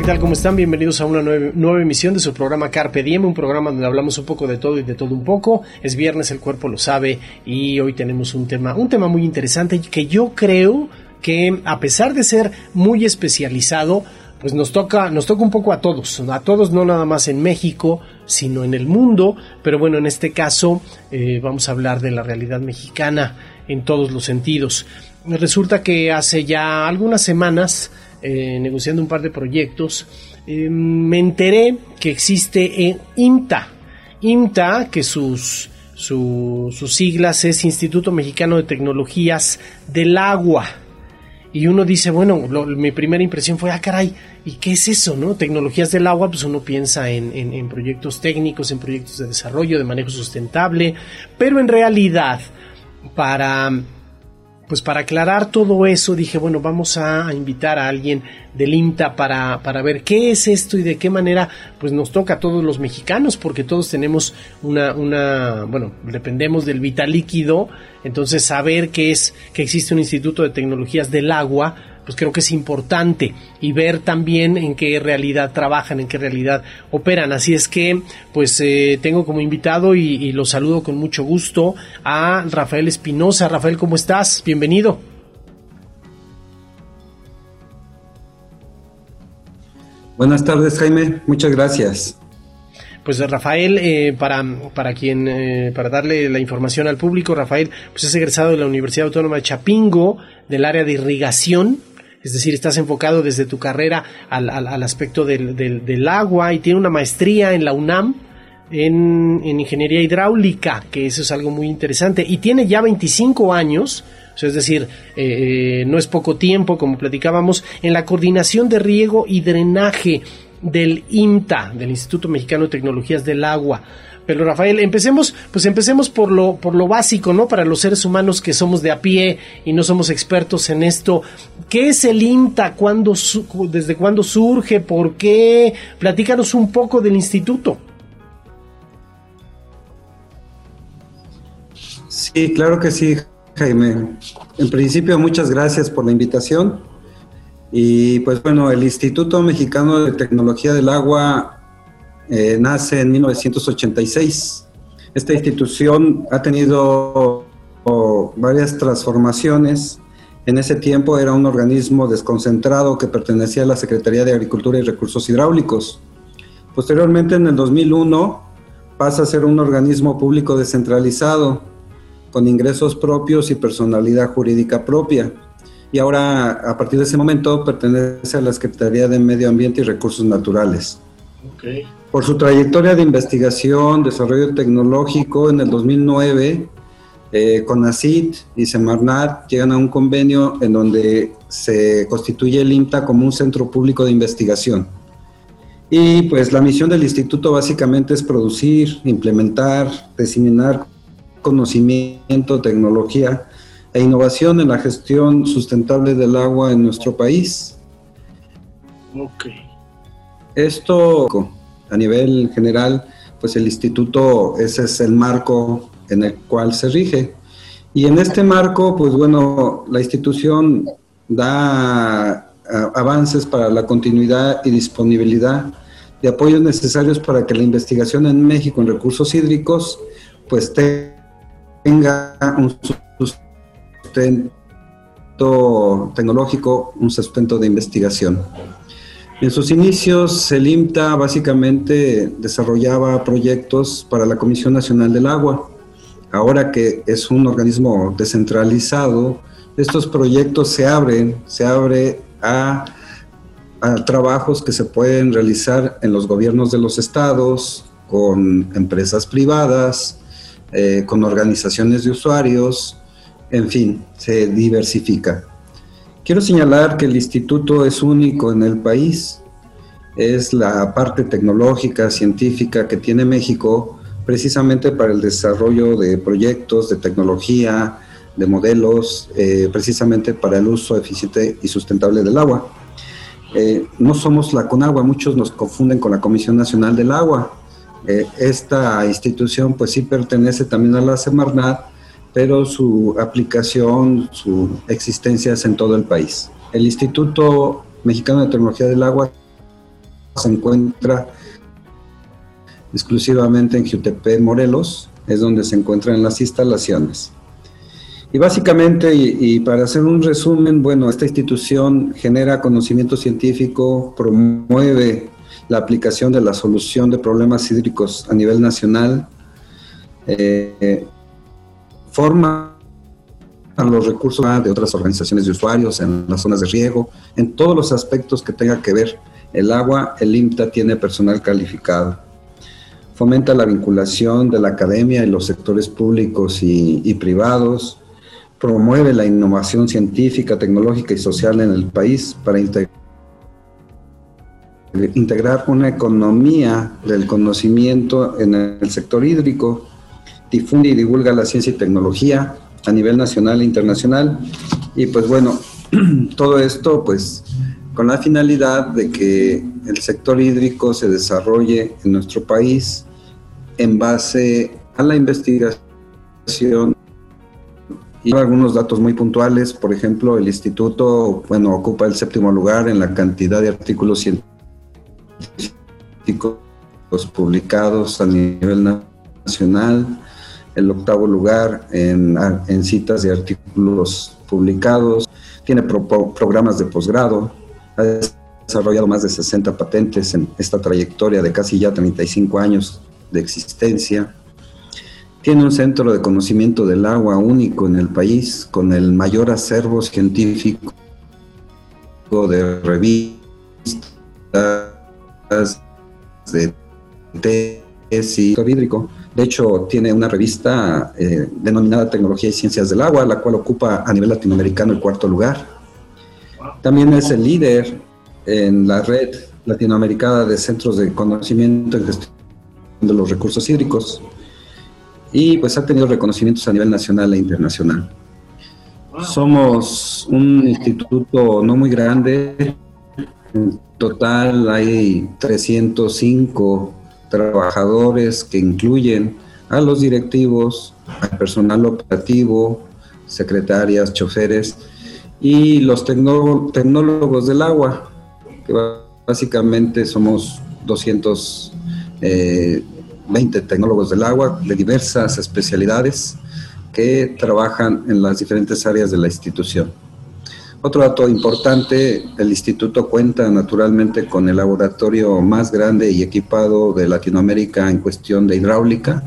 ¿qué tal? ¿Cómo están? Bienvenidos a una nueva, emisión de su programa Carpe Diem, un programa donde hablamos un poco de todo y de todo un poco. Es viernes, el cuerpo lo sabe y hoy tenemos un tema, un tema muy interesante que yo creo que a pesar de ser muy especializado, pues nos toca, nos toca un poco a todos, a todos no nada más en México, sino en el mundo, pero bueno, en este caso eh, vamos a hablar de la realidad mexicana en todos los sentidos. Resulta que hace ya algunas semanas eh, negociando un par de proyectos, eh, me enteré que existe IMTA. IMTA, que sus, sus siglas es Instituto Mexicano de Tecnologías del Agua. Y uno dice, bueno, mi primera impresión fue, ah, caray, ¿y qué es eso, no? Tecnologías del agua, pues uno piensa en, en proyectos técnicos, en proyectos de desarrollo, de manejo sustentable, pero en realidad, para pues para aclarar todo eso dije, bueno, vamos a invitar a alguien del INTA para, para ver qué es esto y de qué manera pues nos toca a todos los mexicanos, porque todos tenemos una, una bueno, dependemos del vital líquido, entonces saber que es, que existe un Instituto de Tecnologías del Agua, pues creo que es importante y ver también en qué realidad trabajan, en qué realidad operan. Así es que, pues eh, tengo como invitado y, y lo saludo con mucho gusto a Rafael Espinosa. Rafael, ¿cómo estás? Bienvenido. Buenas tardes, Jaime. Muchas gracias. Pues Rafael, eh, para, para quien, eh, para darle la información al público, Rafael, pues es egresado de la Universidad Autónoma de Chapingo, del área de irrigación, es decir, estás enfocado desde tu carrera al, al, aspecto del, del, agua y tiene una maestría en la UNAM en, en, ingeniería hidráulica, que eso es algo muy interesante, y tiene ya 25 años, es decir, eh, eh, no es poco tiempo, como platicábamos, en la coordinación de riego y drenaje del IMTA, del Instituto Mexicano de Tecnologías del Agua. Pero Rafael, empecemos, pues empecemos por lo, por lo básico, ¿no? Para los seres humanos que somos de a pie y no somos expertos en esto. ¿Qué es el INTA? ¿Cuándo, ¿Desde cuándo surge? ¿Por qué? Platícanos un poco del instituto. Sí, claro que sí, Jaime. En principio, muchas gracias por la invitación. Y pues bueno, el Instituto Mexicano de Tecnología del Agua eh, nace en 1986. Esta institución ha tenido varias transformaciones. En ese tiempo era un organismo desconcentrado que pertenecía a la Secretaría de Agricultura y Recursos Hidráulicos. Posteriormente, en el 2001, pasa a ser un organismo público descentralizado, con ingresos propios y personalidad jurídica propia. Y ahora, a partir de ese momento, pertenece a la Secretaría de Medio Ambiente y Recursos Naturales. Okay. Por su trayectoria de investigación, desarrollo tecnológico, en el 2009, eh, CONACIT y Semarnat llegan a un convenio en donde se constituye el INTA como un centro público de investigación. Y pues la misión del instituto básicamente es producir, implementar, diseminar conocimiento, tecnología e innovación en la gestión sustentable del agua en nuestro país. Ok. Esto a nivel general, pues el instituto, ese es el marco en el cual se rige. Y en este marco, pues bueno, la institución da avances para la continuidad y disponibilidad de apoyos necesarios para que la investigación en México en recursos hídricos, pues tenga un sustento tecnológico, un sustento de investigación. En sus inicios, el IMTA básicamente desarrollaba proyectos para la Comisión Nacional del Agua. Ahora que es un organismo descentralizado, estos proyectos se abren, se abre a, trabajos que se pueden realizar en los gobiernos de los estados, con empresas privadas, eh, con organizaciones de usuarios, en fin, se diversifica. Quiero señalar que el instituto es único en el país. Es la parte tecnológica, científica que tiene México precisamente para el desarrollo de proyectos de tecnología, de modelos, eh, precisamente para el uso eficiente y sustentable del agua. eh, no somos la CONAGUA, muchos nos confunden con la Comisión Nacional del Agua. Eh, esta institución pues sí pertenece también a la Semarnat, pero su aplicación, su existencia es en todo el país. El Instituto Mexicano de Tecnología del Agua se encuentra exclusivamente en Jutepec, Morelos, es donde se encuentran las instalaciones. Y básicamente, y, para hacer un resumen, bueno, esta institución genera conocimiento científico, promueve la aplicación de la solución de problemas hídricos a nivel nacional, eh, forma a los recursos de otras organizaciones de usuarios en las zonas de riego, en todos los aspectos que tenga que ver el agua, el IMTA tiene personal calificado. Fomenta la vinculación de la academia y los sectores públicos y privados, promueve la innovación científica, tecnológica y social en el país para integrar una economía del conocimiento en el sector hídrico, difunde y divulga la ciencia y tecnología a nivel nacional e internacional. Y pues bueno, todo esto pues con la finalidad de que el sector hídrico se desarrolle en nuestro país en base a la investigación y algunos datos muy puntuales, por ejemplo, el instituto, bueno, ocupa el séptimo lugar en la cantidad de artículos científicos publicados a nivel nacional, el octavo lugar en, citas de artículos publicados, tiene programas de posgrado, ha desarrollado más de 60 patentes en esta trayectoria de casi ya 35 años de existencia. Tiene un centro de conocimiento del agua único en el país, con el mayor acervo científico de revistas, de tesis hídrico. De hecho, tiene una revista eh, denominada Tecnología y Ciencias del Agua, la cual ocupa a nivel latinoamericano el cuarto lugar. También es el líder en la red latinoamericana de centros de conocimiento y gestión de los recursos hídricos y pues ha tenido reconocimientos a nivel nacional e internacional. Somos un instituto no muy grande, en total hay 305 trabajadores que incluyen a los directivos, al personal operativo, secretarias, choferes y los tecnólogos del agua, que básicamente somos 200 eh, 20 tecnólogos del agua de diversas especialidades que trabajan en las diferentes áreas de la institución. Otro dato importante, el instituto cuenta naturalmente con el laboratorio más grande y equipado de Latinoamérica en cuestión de hidráulica.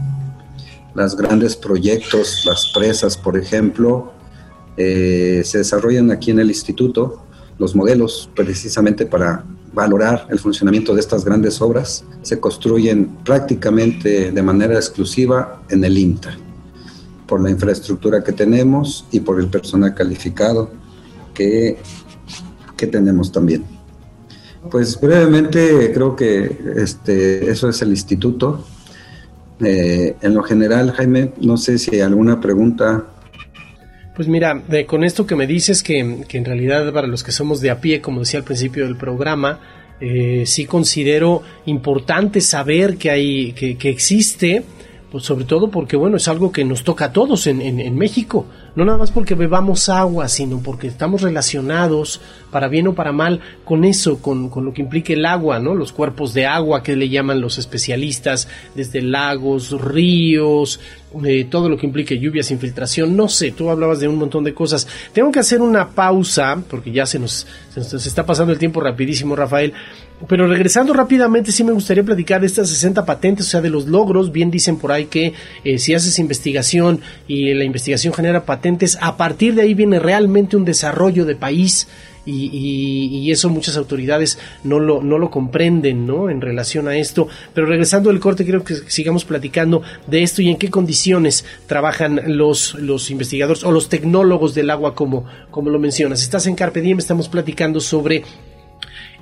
Los grandes proyectos, las presas, por ejemplo, eh, se desarrollan aquí en el instituto, los modelos precisamente para valorar el funcionamiento de estas grandes obras se construyen prácticamente de manera exclusiva en el INTA, por la infraestructura que tenemos y por el personal calificado que, que tenemos también. Pues brevemente creo que este, eso es el instituto. Eh, en lo general, Jaime, no sé si hay alguna pregunta pues mira, con esto que me dices que, que, en realidad para los que somos de a pie, como decía al principio del programa, eh, sí considero importante saber que hay, que, que existe pues sobre todo porque bueno es algo que nos toca a todos en, en, México no nada más porque bebamos agua sino porque estamos relacionados para bien o para mal con eso con, con, lo que implica el agua no los cuerpos de agua que le llaman los especialistas desde lagos ríos eh, todo lo que implique lluvias infiltración no sé tú hablabas de un montón de cosas tengo que hacer una pausa porque ya se nos, se está pasando el tiempo rapidísimo Rafael pero regresando rápidamente, sí me gustaría platicar de estas 60 patentes, o sea, de los logros. Bien dicen por ahí que eh, si haces investigación y la investigación genera patentes, a partir de ahí viene realmente un desarrollo de país. Y, eso muchas autoridades no lo, no lo comprenden, ¿no? En relación a esto. Pero regresando al corte, creo que sigamos platicando de esto y en qué condiciones trabajan los, los investigadores o los tecnólogos del agua, como, como lo mencionas. Estás en Carpe Diem, estamos platicando sobre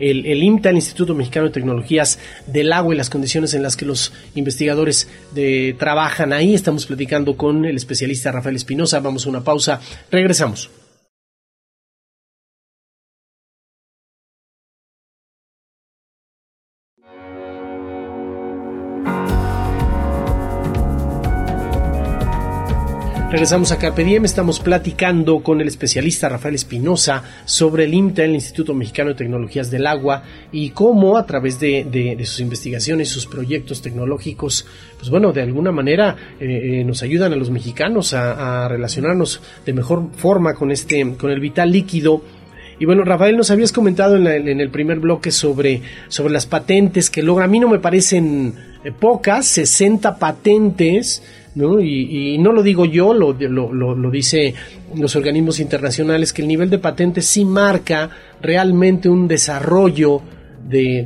el, el IMTA, el Instituto Mexicano de Tecnologías del Agua y las condiciones en las que los investigadores de, trabajan ahí. Estamos platicando con el especialista Rafael Espinosa. Vamos a una pausa. Regresamos. Regresamos a Carpe Diem, estamos platicando con el especialista Rafael Espinosa sobre el IMTA, el Instituto Mexicano de Tecnologías del Agua, y cómo a través de, sus investigaciones, sus proyectos tecnológicos, pues bueno, de alguna manera eh, eh, nos ayudan a los mexicanos a, relacionarnos de mejor forma con este, con el vital líquido. Y bueno, Rafael, nos habías comentado en, en, el primer bloque sobre, sobre las patentes que logra. A mí no me parecen eh, pocas, 60 patentes Y, no lo digo yo, lo, lo, lo, dice los organismos internacionales, que el nivel de patentes sí marca realmente un desarrollo de,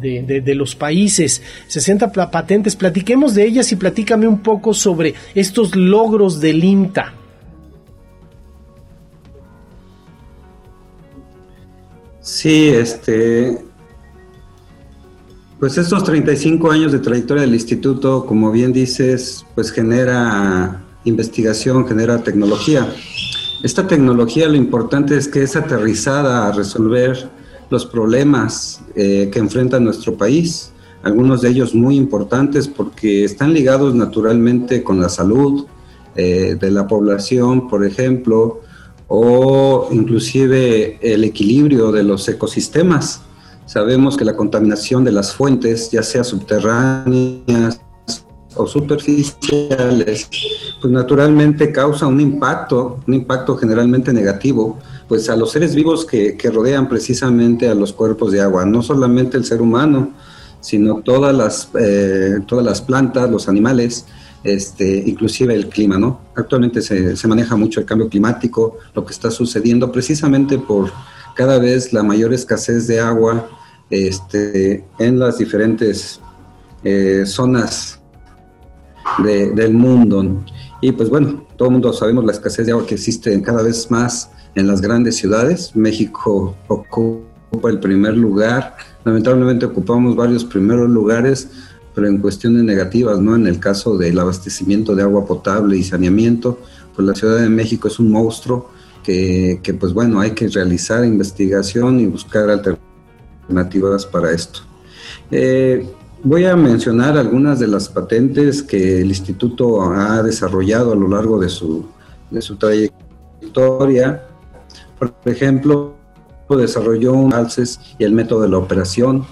de, de, los países. 60 patentes, platiquemos de ellas y platícame un poco sobre estos logros del INTA. Sí, este, pues estos 35 años de trayectoria del instituto, como bien dices, pues genera investigación, genera tecnología. Esta tecnología lo importante es que es aterrizada a resolver los problemas eh, que enfrenta nuestro país, algunos de ellos muy importantes porque están ligados naturalmente con la salud eh, de la población, por ejemplo, o inclusive el equilibrio de los ecosistemas. Sabemos que la contaminación de las fuentes, ya sea subterráneas o superficiales, pues naturalmente causa un impacto, un impacto generalmente negativo, pues a los seres vivos que, rodean precisamente a los cuerpos de agua, no solamente el ser humano, sino todas las, eh, todas las plantas, los animales, este, inclusive el clima, ¿no? Actualmente se, se maneja mucho el cambio climático, lo que está sucediendo precisamente por cada vez la mayor escasez de agua este, en las diferentes eh, zonas del mundo. Y pues bueno, todo el mundo sabemos la escasez de agua que existe cada vez más en las grandes ciudades. México ocupa el primer lugar. Lamentablemente ocupamos varios primeros lugares, pero en cuestiones negativas, ¿no? En el caso del abastecimiento de agua potable y saneamiento, pues la Ciudad de México es un monstruo que, que pues bueno, hay que realizar investigación y buscar alternativas alternativas para esto. Eh, voy a mencionar algunas de las patentes que el instituto ha desarrollado a lo largo de su, de su trayectoria. Por ejemplo, desarrolló un alces y el método de la operación.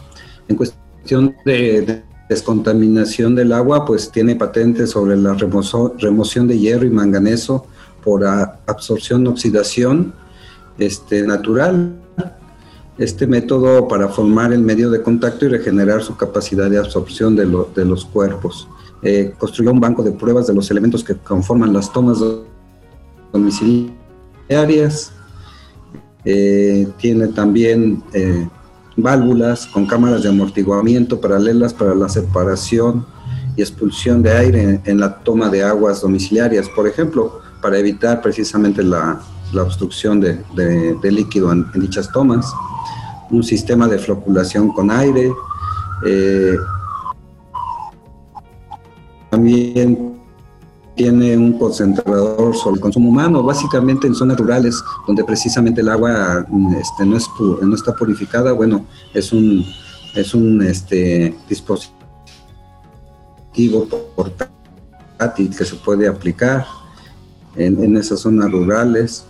En cuestión de, descontaminación del agua, pues tiene patentes sobre la remoción de hierro y manganeso por absorción oxidación este, natural este método para formar el medio de contacto y regenerar su capacidad de absorción de, los cuerpos. Eh, construyó un banco de pruebas de los elementos que conforman las tomas domiciliarias. Eh, tiene también eh, válvulas con cámaras de amortiguamiento paralelas para la separación y expulsión de aire en, la toma de aguas domiciliarias, por ejemplo, para evitar precisamente la, obstrucción de, líquido en dichas tomas un sistema de floculación con aire. Eh, también tiene un concentrador sobre el consumo humano, básicamente en zonas rurales donde precisamente el agua este, no, es no está purificada. Bueno, es un, es un este, dispositivo portátil que se puede aplicar en, en esas zonas rurales.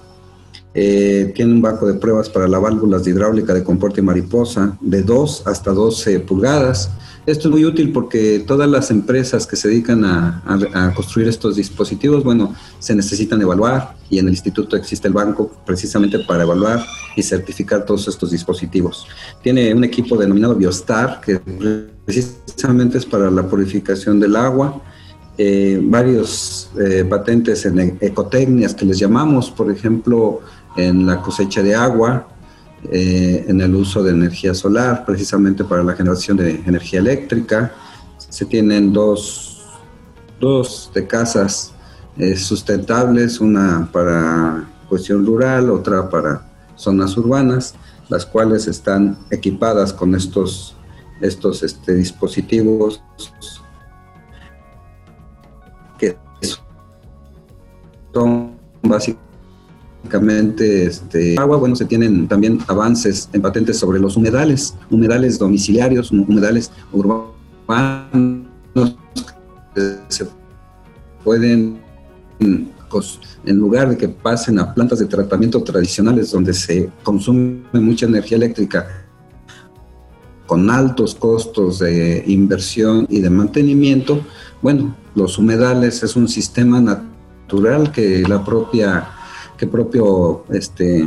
Eh, tiene un banco de pruebas para la válvulas de hidráulica de comporte mariposa de 2 hasta 12 pulgadas. Esto es muy útil porque todas las empresas que se dedican a, construir estos dispositivos, bueno, se necesitan evaluar y en el instituto existe el banco precisamente para evaluar y certificar todos estos dispositivos. Tiene un equipo denominado Biostar que precisamente es para la purificación del agua. Eh, varios eh, patentes en ecotecnias que les llamamos, por ejemplo, en la cosecha de agua, eh, en el uso de energía solar, precisamente para la generación de energía eléctrica. Se tienen dos, dos de casas eh, sustentables, una para cuestión rural, otra para zonas urbanas, las cuales están equipadas con estos, estos este, dispositivos que son básicamente este, agua, bueno, se tienen también avances en patentes sobre los humedales, humedales domiciliarios, humedales urbanos, que se pueden, pues, en lugar de que pasen a plantas de tratamiento tradicionales donde se consume mucha energía eléctrica, con altos costos de inversión y de mantenimiento, bueno, los humedales es un sistema natural que la propia, que propio, este,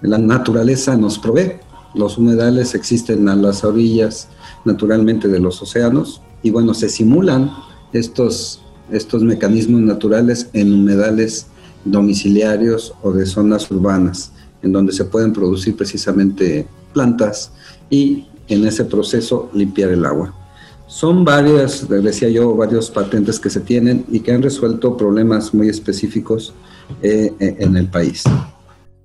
la naturaleza nos provee. Los humedales existen a las orillas naturalmente de los océanos y bueno, se simulan estos, estos mecanismos naturales en humedales domiciliarios o de zonas urbanas, en donde se pueden producir precisamente plantas y en ese proceso limpiar el agua. Son varias, decía yo, varios patentes que se tienen y que han resuelto problemas muy específicos eh, en el país.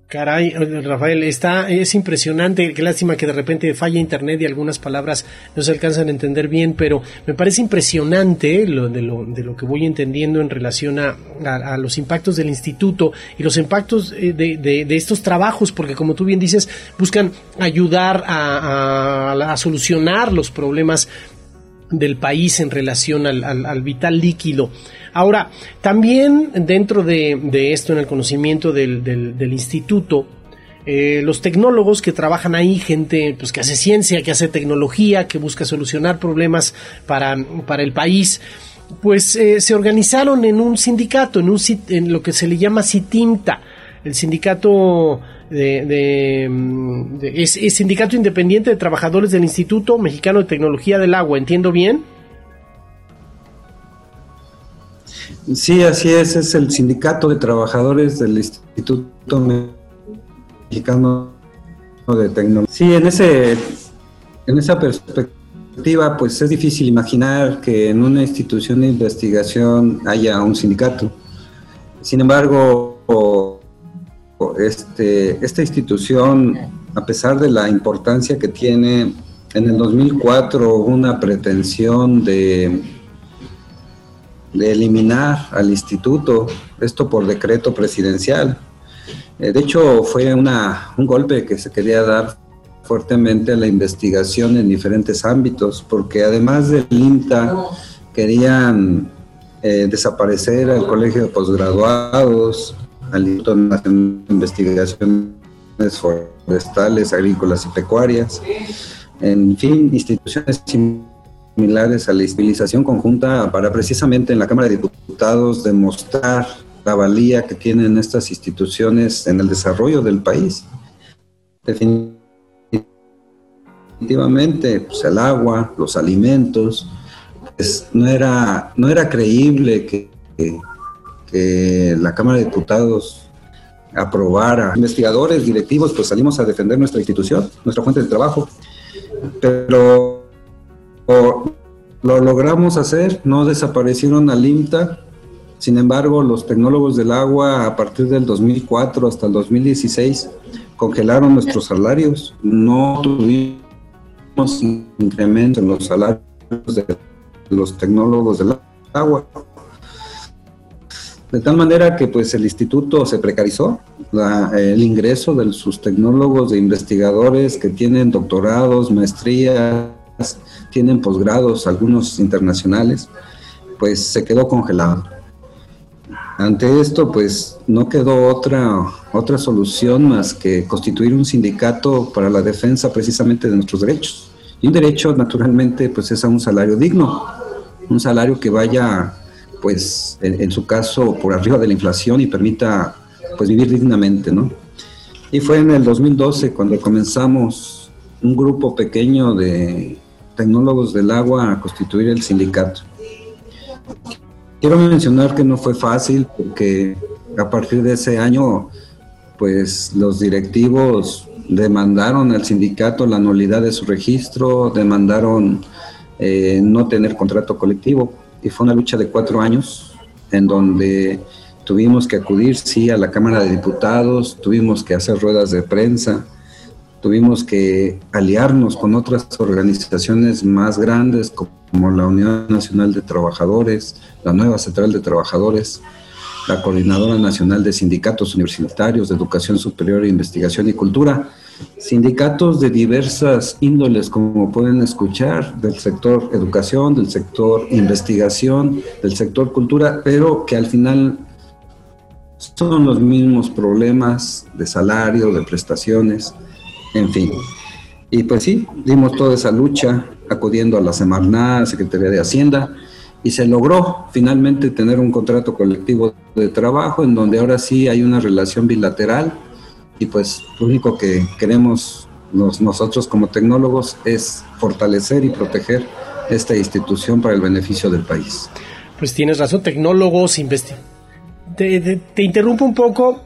Caray, Rafael, está, es impresionante, qué lástima que de repente falla internet y algunas palabras no se alcanzan a entender bien, pero me parece impresionante lo, de, lo, de lo que voy entendiendo en relación a, los impactos del instituto y los impactos eh, de, estos trabajos, porque como tú bien dices, buscan ayudar a, solucionar los problemas del país en relación al vital líquido. Ahora, también dentro de, esto, en el conocimiento del, instituto, eh, los tecnólogos que trabajan ahí, gente pues, que hace ciencia, que hace tecnología, que busca solucionar problemas para, el país, pues eh, se organizaron en un sindicato, en, un, en lo que se le llama CITIMTA, el sindicato de, es, sindicato independiente de trabajadores del Instituto Mexicano de Tecnología del Agua, ¿entiendo bien? Sí, así es, es el sindicato de trabajadores del Instituto Mexicano de Tecnología. Sí, en, ese, en esa perspectiva, pues es difícil imaginar que en una institución de investigación haya un sindicato. Sin embargo, este, esta institución, a pesar de la importancia que tiene, en el 2004 hubo una pretensión de de eliminar al instituto, esto por decreto presidencial. Eh, de hecho, fue una, un golpe que se quería dar fuertemente a la investigación en diferentes ámbitos, porque además del INTA querían eh, desaparecer al Colegio de Postgraduados, al Instituto Nacional de Investigaciones Forestales, Agrícolas y Pecuarias, en fin, instituciones similares a la civilización conjunta para precisamente en la Cámara de Diputados demostrar la valía que tienen estas instituciones en el desarrollo del país. Definitivamente, pues el agua, los alimentos, no, era, no era creíble que, que la Cámara de Diputados aprobara. Investigadores, directivos, pues salimos a defender nuestra institución, nuestra fuente de trabajo, pero lo logramos hacer, no desaparecieron al IMTA, sin embargo los tecnólogos del agua a partir del 2004 hasta el 2016 congelaron nuestros salarios, no tuvimos incremento en los salarios de los tecnólogos del agua. De tal manera que pues el instituto se precarizó, el ingreso de sus tecnólogos, de investigadores que tienen doctorados, maestrías, tienen posgrados, algunos internacionales, pues se quedó congelado. Ante esto, pues no quedó otra, otra solución más que constituir un sindicato para la defensa precisamente de nuestros derechos. Y un derecho, naturalmente, pues es a un salario digno, un salario que vaya, pues, en, en su caso, por arriba de la inflación y permita, pues, vivir dignamente, ¿no? Y fue en el 2012 cuando comenzamos un grupo pequeño de tecnólogos del agua a constituir el sindicato. Quiero mencionar que no fue fácil porque a partir de ese año, pues los directivos demandaron al sindicato la nulidad de su registro, demandaron eh, no tener contrato colectivo y fue una lucha de cuatro años en donde tuvimos que acudir, sí, a la Cámara de Diputados, tuvimos que hacer ruedas de prensa, tuvimos que aliarnos con otras organizaciones más grandes como la Unión Nacional de Trabajadores, la Nueva Central de Trabajadores, la Coordinadora Nacional de Sindicatos Universitarios de Educación Superior, Investigación y Cultura, sindicatos de diversas índoles, como pueden escuchar, del sector educación, del sector investigación, del sector cultura, pero que al final son los mismos problemas de salario, de prestaciones, en fin. Y pues sí, dimos toda esa lucha acudiendo a la Semarnat, Secretaría de Hacienda, y se logró finalmente tener un contrato colectivo de trabajo en donde ahora sí hay una relación bilateral y pues lo único que queremos nosotros como tecnólogos es fortalecer y proteger esta institución para el beneficio del país. Pues tienes razón, tecnólogos, investigadores. Te, te, interrumpo un poco.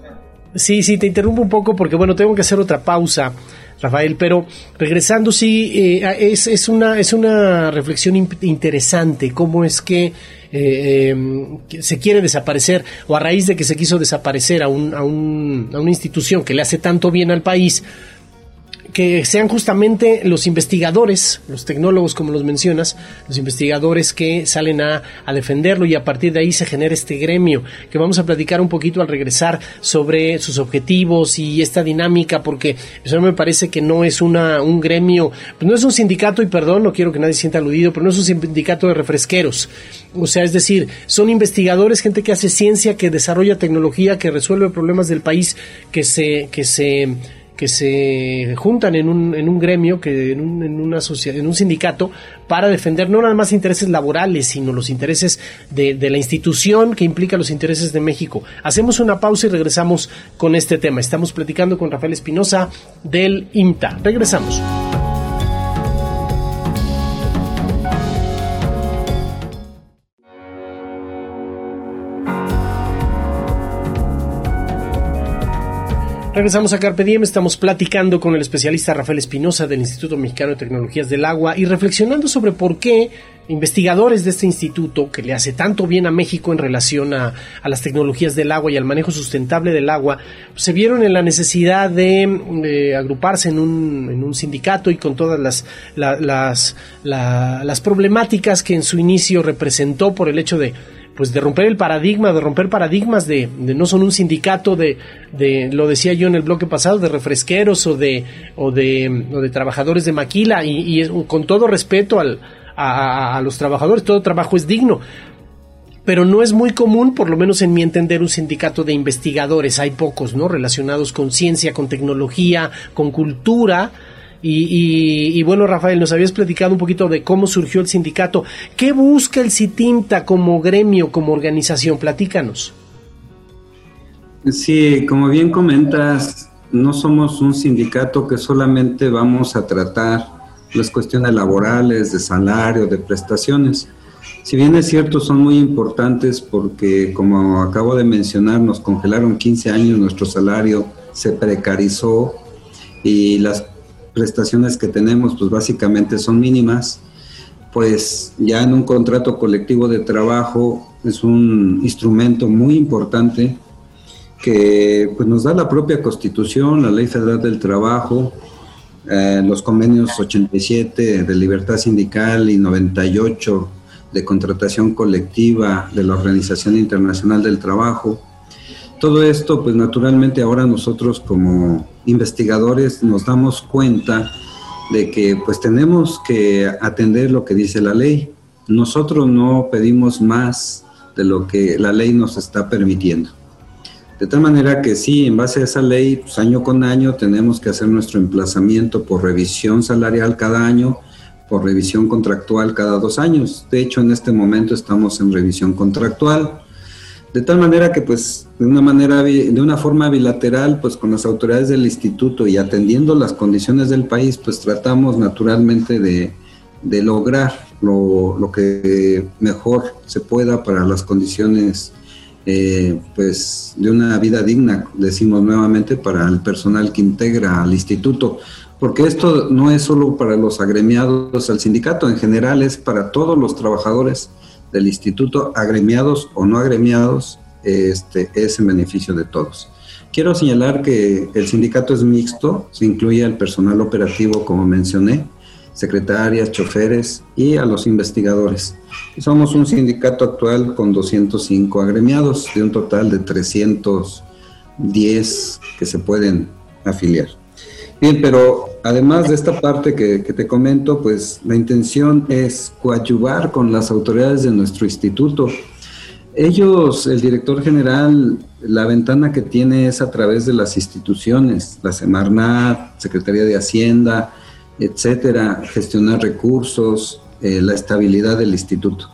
Sí, sí, te interrumpo un poco porque, bueno, tengo que hacer otra pausa. Rafael, pero regresando, sí, eh, es, es, una, es una reflexión interesante, cómo es que eh, em, se quiere desaparecer o a raíz de que se quiso desaparecer a, un, a, un, a una institución que le hace tanto bien al país, que sean justamente los investigadores, los tecnólogos como los mencionas, los investigadores que salen a, defenderlo y a partir de ahí se genera este gremio, que vamos a platicar un poquito al regresar sobre sus objetivos y esta dinámica, porque eso me parece que no es una, un gremio, pues no es un sindicato, y perdón, no quiero que nadie sienta aludido, pero no es un sindicato de refresqueros. O sea, es decir, son investigadores, gente que hace ciencia, que desarrolla tecnología, que resuelve problemas del país, que se, que se que se juntan en un, en un gremio, que en un, una un sindicato, para defender no nada más intereses laborales, sino los intereses de, de la institución que implica los intereses de México. Hacemos una pausa y regresamos con este tema. Estamos platicando con Rafael Espinosa del IMTA. Regresamos. Regresamos a Carpe Diem, estamos platicando con el especialista Rafael Espinosa del Instituto Mexicano de Tecnologías del Agua y reflexionando sobre por qué investigadores de este instituto, que le hace tanto bien a México en relación a, las tecnologías del agua y al manejo sustentable del agua, se vieron en la necesidad de, agruparse en un, sindicato y con todas las, las problemáticas que en su inicio representó por el hecho de pues de romper el paradigma, de romper paradigmas de, no son un sindicato de, de, lo decía yo en el bloque pasado, de refresqueros o de, o de, de trabajadores de maquila y, con todo respeto al, a, los trabajadores, todo trabajo es digno. Pero no es muy común, por lo menos en mi entender, un sindicato de investigadores. Hay pocos, ¿no? Relacionados con ciencia, con tecnología, con cultura, y, bueno, Rafael, nos habías platicado un poquito de cómo surgió el sindicato. ¿Qué busca el CITIMTA como gremio, como organización? Platícanos. Sí, como bien comentas, no somos un sindicato que solamente vamos a tratar las cuestiones laborales, de salario, de prestaciones. Si bien es cierto, son muy importantes porque, como acabo de mencionar, nos congelaron 15 años, nuestro salario se precarizó y las prestaciones que tenemos pues básicamente son mínimas, pues ya en un contrato colectivo de trabajo es un instrumento muy importante que pues nos da la propia constitución, la ley federal del trabajo, eh, los convenios 87 de libertad sindical y 98 de contratación colectiva de la Organización Internacional del Trabajo, todo esto, pues naturalmente ahora nosotros como investigadores nos damos cuenta de que pues tenemos que atender lo que dice la ley. Nosotros no pedimos más de lo que la ley nos está permitiendo. De tal manera que sí, en base a esa ley, pues año con año tenemos que hacer nuestro emplazamiento por revisión salarial cada año, por revisión contractual cada dos años. De hecho, en este momento estamos en revisión contractual. De tal manera que pues de una manera de una forma bilateral pues con las autoridades del instituto y atendiendo las condiciones del país pues tratamos naturalmente de, lograr lo, que mejor se pueda para las condiciones eh, pues de una vida digna decimos nuevamente para el personal que integra al instituto. Porque esto no es solo para los agremiados al sindicato en general es para todos los trabajadores del instituto, agremiados o no agremiados, este, es en beneficio de todos. Quiero señalar que el sindicato es mixto, se incluye al personal operativo, como mencioné, secretarias, choferes y a los investigadores. somos un sindicato actual con 205 agremiados de un total de 310 que se pueden afiliar. Bien, pero además de esta parte que, te comento, pues la intención es coadyuvar con las autoridades de nuestro instituto. Ellos, el director general, la ventana que tiene es a través de las instituciones, la Semarnat, Secretaría de Hacienda, etcétera, gestionar recursos, eh, la estabilidad del instituto.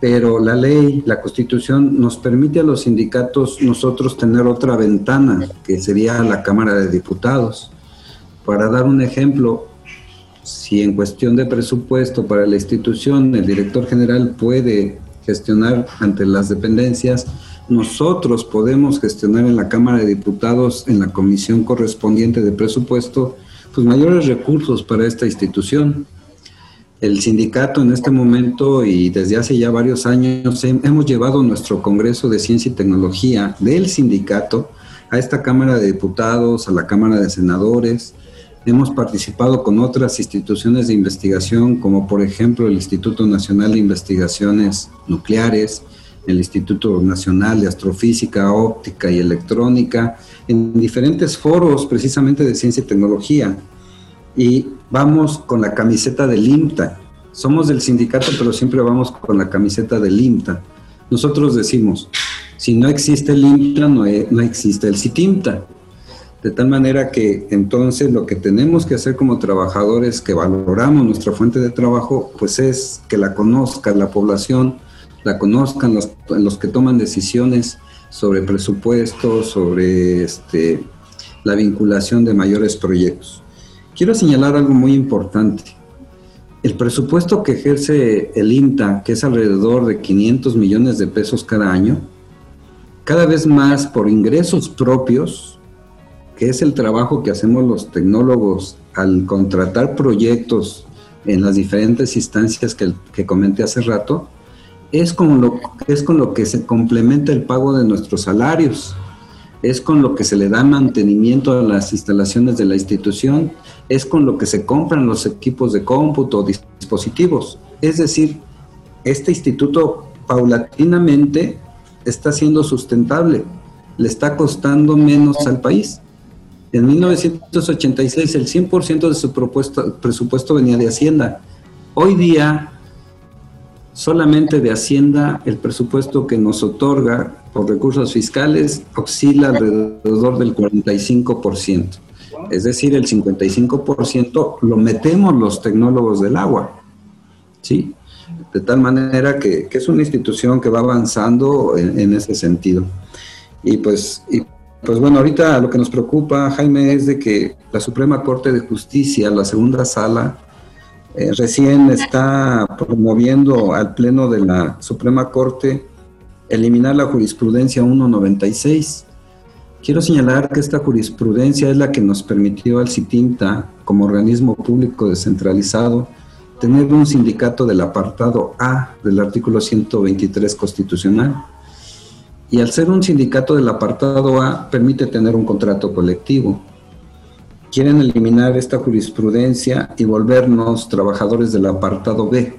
Pero la ley, la constitución nos permite a los sindicatos nosotros tener otra ventana, que sería la Cámara de Diputados. Para dar un ejemplo, si en cuestión de presupuesto para la institución el director general puede gestionar ante las dependencias, nosotros podemos gestionar en la Cámara de Diputados, en la comisión correspondiente de presupuesto, pues mayores recursos para esta institución. El sindicato en este momento y desde hace ya varios años hemos llevado nuestro Congreso de Ciencia y Tecnología del sindicato a esta Cámara de Diputados, a la Cámara de Senadores, Hemos participado con otras instituciones de investigación, como por ejemplo el Instituto Nacional de Investigaciones Nucleares, el Instituto Nacional de Astrofísica, Óptica y Electrónica, en diferentes foros precisamente de ciencia y tecnología. Y vamos con la camiseta del IMTA. Somos del sindicato, pero siempre vamos con la camiseta del IMTA. Nosotros decimos, si no existe el IMTA, no, no existe el CITIMTA. De tal manera que entonces lo que tenemos que hacer como trabajadores que valoramos nuestra fuente de trabajo, pues es que la conozca la población, la conozcan los, los que toman decisiones sobre presupuestos, sobre este, la vinculación de mayores proyectos. Quiero señalar algo muy importante. El presupuesto que ejerce el INTA, que es alrededor de 500 millones de pesos cada año, cada vez más por ingresos propios, que es el trabajo que hacemos los tecnólogos al contratar proyectos en las diferentes instancias que, que comenté hace rato, es con, lo, es con lo que se complementa el pago de nuestros salarios, es con lo que se le da mantenimiento a las instalaciones de la institución, es con lo que se compran los equipos de cómputo, dispositivos. Es decir, este instituto paulatinamente está siendo sustentable, le está costando menos al país. En 1986 el 100% de su presupuesto venía de Hacienda. Hoy día solamente de Hacienda el presupuesto que nos otorga por recursos fiscales oscila alrededor del 45%. Es decir, el 55% lo metemos los tecnólogos del agua. ¿Sí? De tal manera que, es una institución que va avanzando en, ese sentido. Y pues, pues bueno, ahorita lo que nos preocupa, Jaime, es de que la Suprema Corte de Justicia, la segunda sala, eh, recién está promoviendo al Pleno de la Suprema Corte eliminar la jurisprudencia 196. Quiero señalar que esta jurisprudencia es la que nos permitió al CITINTA, como organismo público descentralizado, tener un sindicato del apartado A del artículo 123 constitucional y al ser un sindicato del apartado A permite tener un contrato colectivo. Quieren eliminar esta jurisprudencia y volvernos trabajadores del apartado B.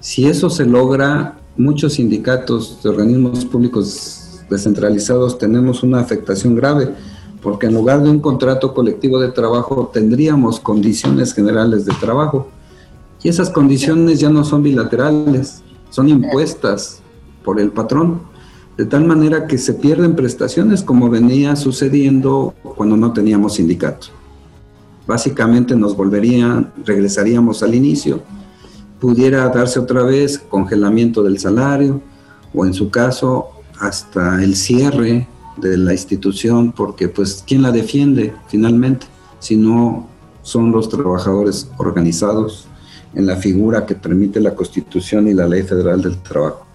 Si eso se logra, muchos sindicatos de organismos públicos descentralizados tenemos una afectación grave, porque en lugar de un contrato colectivo de trabajo tendríamos condiciones generales de trabajo. Y esas condiciones ya no son bilaterales, son impuestas por el patrón de tal manera que se pierden prestaciones como venía sucediendo cuando no teníamos sindicato. Básicamente nos volverían, regresaríamos al inicio, pudiera darse otra vez congelamiento del salario o en su caso hasta el cierre de la institución porque pues ¿quién la defiende finalmente si no son los trabajadores organizados en la figura que permite la Constitución y la Ley Federal del Trabajo?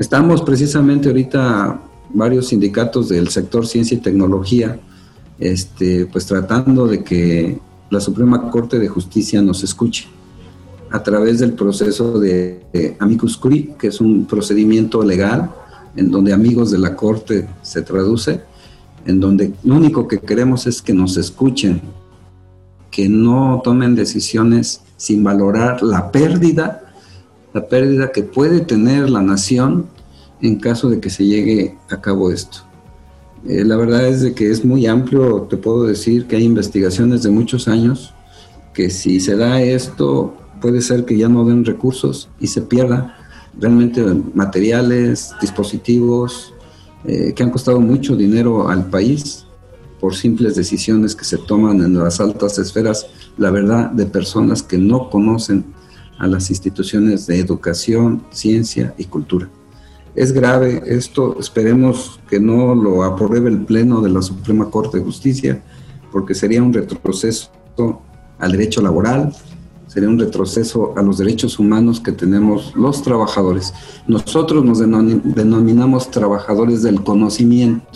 Estamos precisamente ahorita varios sindicatos del sector ciencia y tecnología, este, pues tratando de que la Suprema Corte de Justicia nos escuche a través del proceso de, amicus curiae, que es un procedimiento legal en donde amigos de la Corte se traduce, en donde lo único que queremos es que nos escuchen, que no tomen decisiones sin valorar la pérdida, la pérdida que puede tener la nación en caso de que se llegue a cabo esto. Eh, la verdad es de que es muy amplio, te puedo decir que hay investigaciones de muchos años que si se da esto puede ser que ya no den recursos y se pierda realmente materiales, dispositivos eh, que han costado mucho dinero al país por simples decisiones que se toman en las altas esferas, la verdad, de personas que no conocen a las instituciones de educación, ciencia y cultura. Es grave esto, esperemos que no lo apruebe el Pleno de la Suprema Corte de Justicia, porque sería un retroceso al derecho laboral, sería un retroceso a los derechos humanos que tenemos los trabajadores. Nosotros nos denominamos trabajadores del conocimiento.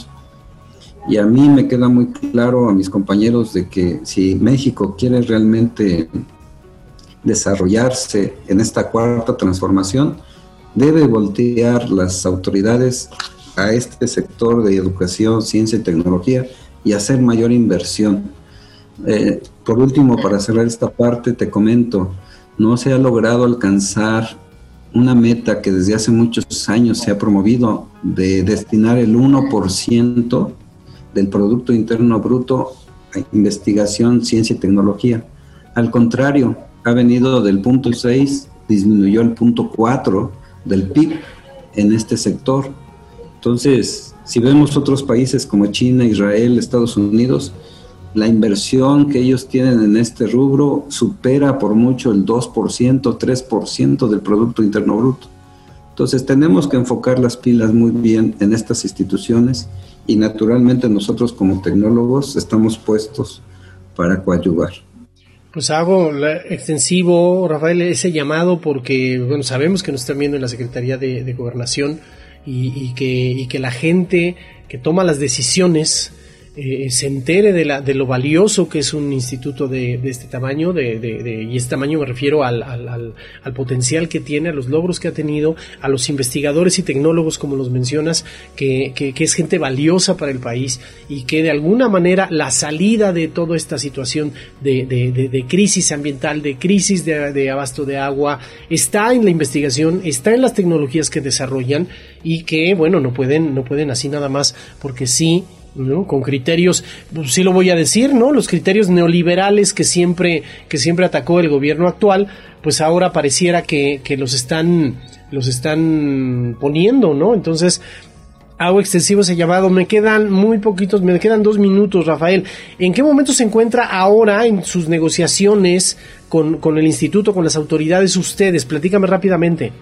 Y a mí me queda muy claro a mis compañeros de que si México quiere realmente desarrollarse en esta cuarta transformación, debe voltear las autoridades a este sector de educación, ciencia y tecnología y hacer mayor inversión. Eh, por último, para cerrar esta parte, te comento, no se ha logrado alcanzar una meta que desde hace muchos años se ha promovido de destinar el 1% del Producto Interno Bruto a investigación, ciencia y tecnología. Al contrario, ha venido del punto 6, disminuyó el punto 4 del PIB en este sector. Entonces, si vemos otros países como China, Israel, Estados Unidos, la inversión que ellos tienen en este rubro supera por mucho el 2%, 3% del Producto Interno Bruto. Entonces tenemos que enfocar las pilas muy bien en estas instituciones y naturalmente nosotros como tecnólogos estamos puestos para coadyuvar. Pues hago extensivo, Rafael, ese llamado porque bueno, sabemos que nos están viendo en la Secretaría de, Gobernación y, que, y que la gente que toma las decisiones eh, se entere de, la, de lo valioso que es un instituto de, este tamaño, de, y este tamaño me refiero al, al, potencial que tiene, a los logros que ha tenido, a los investigadores y tecnólogos, como los mencionas, que, que, es gente valiosa para el país y que de alguna manera la salida de toda esta situación de, crisis ambiental, de crisis de, abasto de agua, está en la investigación, está en las tecnologías que desarrollan y que, bueno, no pueden, no pueden así nada más porque sí con criterios, pues, sí lo voy a decir, ¿no? Los criterios neoliberales que siempre, que siempre atacó el gobierno actual, pues ahora pareciera que, los están, los están poniendo, ¿no? Entonces, hago extensivo ese llamado. Me quedan muy poquitos, me quedan dos minutos, Rafael. ¿En qué momento se encuentra ahora en sus negociaciones con, con el instituto, con las autoridades ustedes? Platícame rápidamente.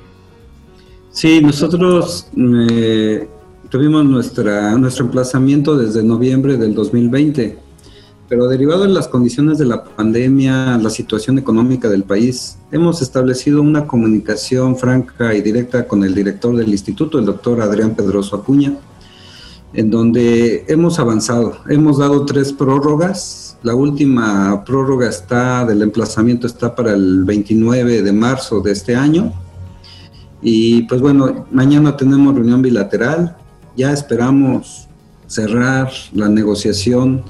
Sí, nosotros eh, tuvimos nuestra, nuestro emplazamiento desde noviembre del 2020, pero derivado de las condiciones de la pandemia, la situación económica del país, hemos establecido una comunicación franca y directa con el director del instituto, el doctor Adrián Pedroso Acuña, en donde hemos avanzado. Hemos dado tres prórrogas. La última prórroga está del emplazamiento está para el 29 de marzo de este año. Y pues bueno, mañana tenemos reunión bilateral ya esperamos cerrar la negociación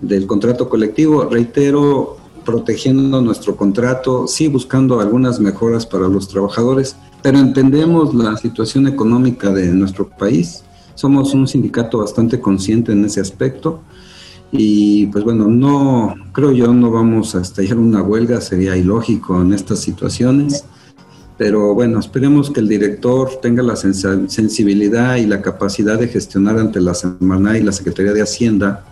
del contrato colectivo. Reitero, protegiendo nuestro contrato, sí buscando algunas mejoras para los trabajadores, pero entendemos la situación económica de nuestro país. Somos un sindicato bastante consciente en ese aspecto y pues bueno, no creo yo no vamos a estallar una huelga, sería ilógico en estas situaciones pero bueno, esperemos que el director tenga la sensibilidad y la capacidad de gestionar ante la Semana y la Secretaría de Hacienda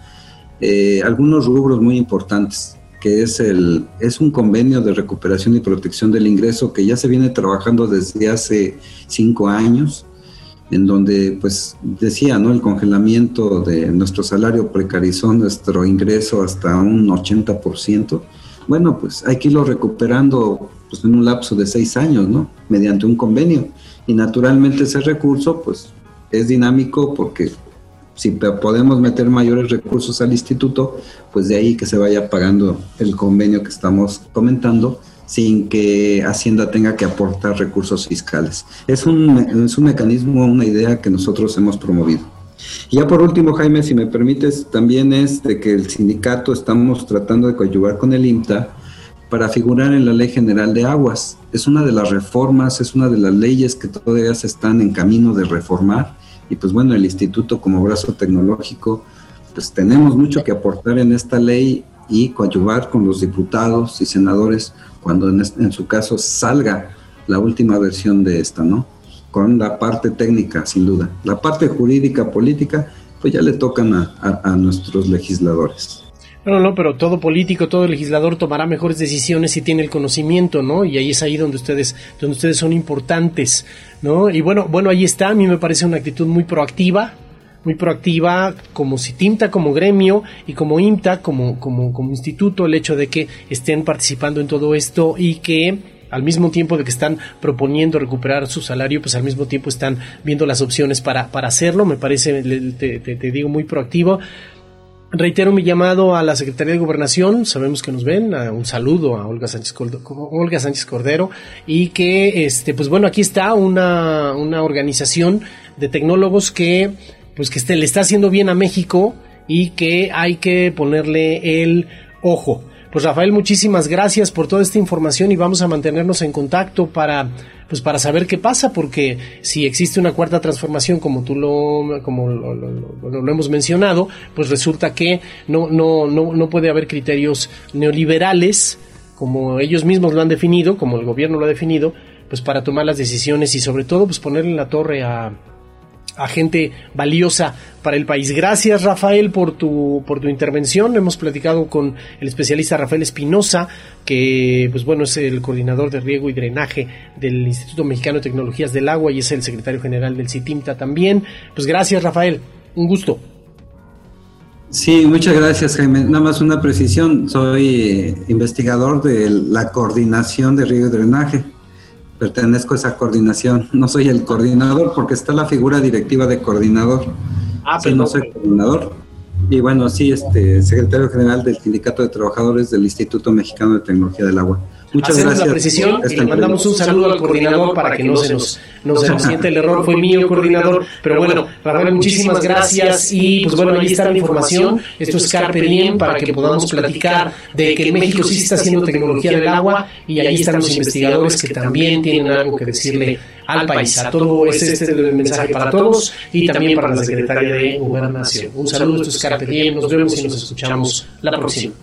eh, algunos rubros muy importantes, que es, el, es un convenio de recuperación y protección del ingreso que ya se viene trabajando desde hace cinco años, en donde, pues, decía, ¿no? El congelamiento de nuestro salario precarizó nuestro ingreso hasta un 80%. Bueno, pues hay que irlo recuperando pues, en un lapso de seis años, ¿no? Mediante un convenio. Y naturalmente ese recurso, pues, es dinámico porque si podemos meter mayores recursos al instituto, pues de ahí que se vaya pagando el convenio que estamos comentando sin que Hacienda tenga que aportar recursos fiscales. Es un, es un mecanismo, una idea que nosotros hemos promovido. Y ya por último, Jaime, si me permites, también es de que el sindicato estamos tratando de coadyuvar con el IMTA para figurar en la Ley General de Aguas. Es una de las reformas, es una de las leyes que todavía se están en camino de reformar y pues bueno, el instituto como brazo tecnológico, pues tenemos mucho que aportar en esta ley y coadyuvar con los diputados y senadores cuando en, en su caso salga la última versión de esta, ¿no? La parte técnica, sin duda. La parte jurídica, política, pues ya le tocan a, a nuestros legisladores. No, no, pero todo político, todo legislador tomará mejores decisiones si tiene el conocimiento, ¿no? Y ahí es ahí donde ustedes, donde ustedes son importantes, ¿no? Y bueno, bueno, ahí está, a mí me parece una actitud muy proactiva, muy proactiva como CITIMTA como gremio y como IMTA como, como, como instituto, el hecho de que estén participando en todo esto y que al mismo tiempo de que están proponiendo recuperar su salario, pues al mismo tiempo están viendo las opciones para, para hacerlo, me parece, te, te, digo, muy proactivo. Reitero mi llamado a la Secretaría de Gobernación, sabemos que nos ven, un saludo a Olga Sánchez, Cordero, Olga Sánchez Cordero y que, este, pues bueno, aquí está una, una organización de tecnólogos que, pues que este, le está haciendo bien a México y que hay que ponerle el ojo. Pues Rafael, muchísimas gracias por toda esta información y vamos a mantenernos en contacto para pues para saber qué pasa, porque si existe una cuarta transformación como tú lo como lo, hemos mencionado, pues resulta que no no no no puede haber criterios neoliberales como ellos mismos lo han definido, como el gobierno lo ha definido, pues para tomar las decisiones y sobre todo pues ponerle la torre a a gente valiosa para el país. Gracias Rafael por tu, por tu intervención. Hemos platicado con el especialista Rafael Espinosa, que pues bueno es el coordinador de riego y drenaje del Instituto Mexicano de Tecnologías del Agua y es el secretario general del CITIMTA también. Pues gracias Rafael, un gusto. Sí, muchas gracias Jaime. Nada más una precisión, soy eh, investigador de la coordinación de riego y drenaje pertenezco a esa coordinación. No soy el coordinador porque está la figura directiva de coordinador. Ah, pero no soy coordinador. Y bueno, sí, este secretario general del Sindicato de Trabajadores del Instituto Mexicano de Tecnología del Agua. Muchas Hacemos gracias. la precisión y le mandamos un saludo al coordinador para que no se nos, no se nos siente el error. Fue mío, coordinador. Pero bueno, Rafael, muchísimas gracias. Y pues bueno, ahí está la información. Esto es Carpe Diem para que podamos platicar de que México sí está haciendo tecnología del agua y ahí están los investigadores que también tienen algo que decirle al país. A todo este es el mensaje para todos y también para la Secretaría de Gobernación. Un saludo, esto es Carpe Diem. Nos vemos y nos escuchamos la próxima.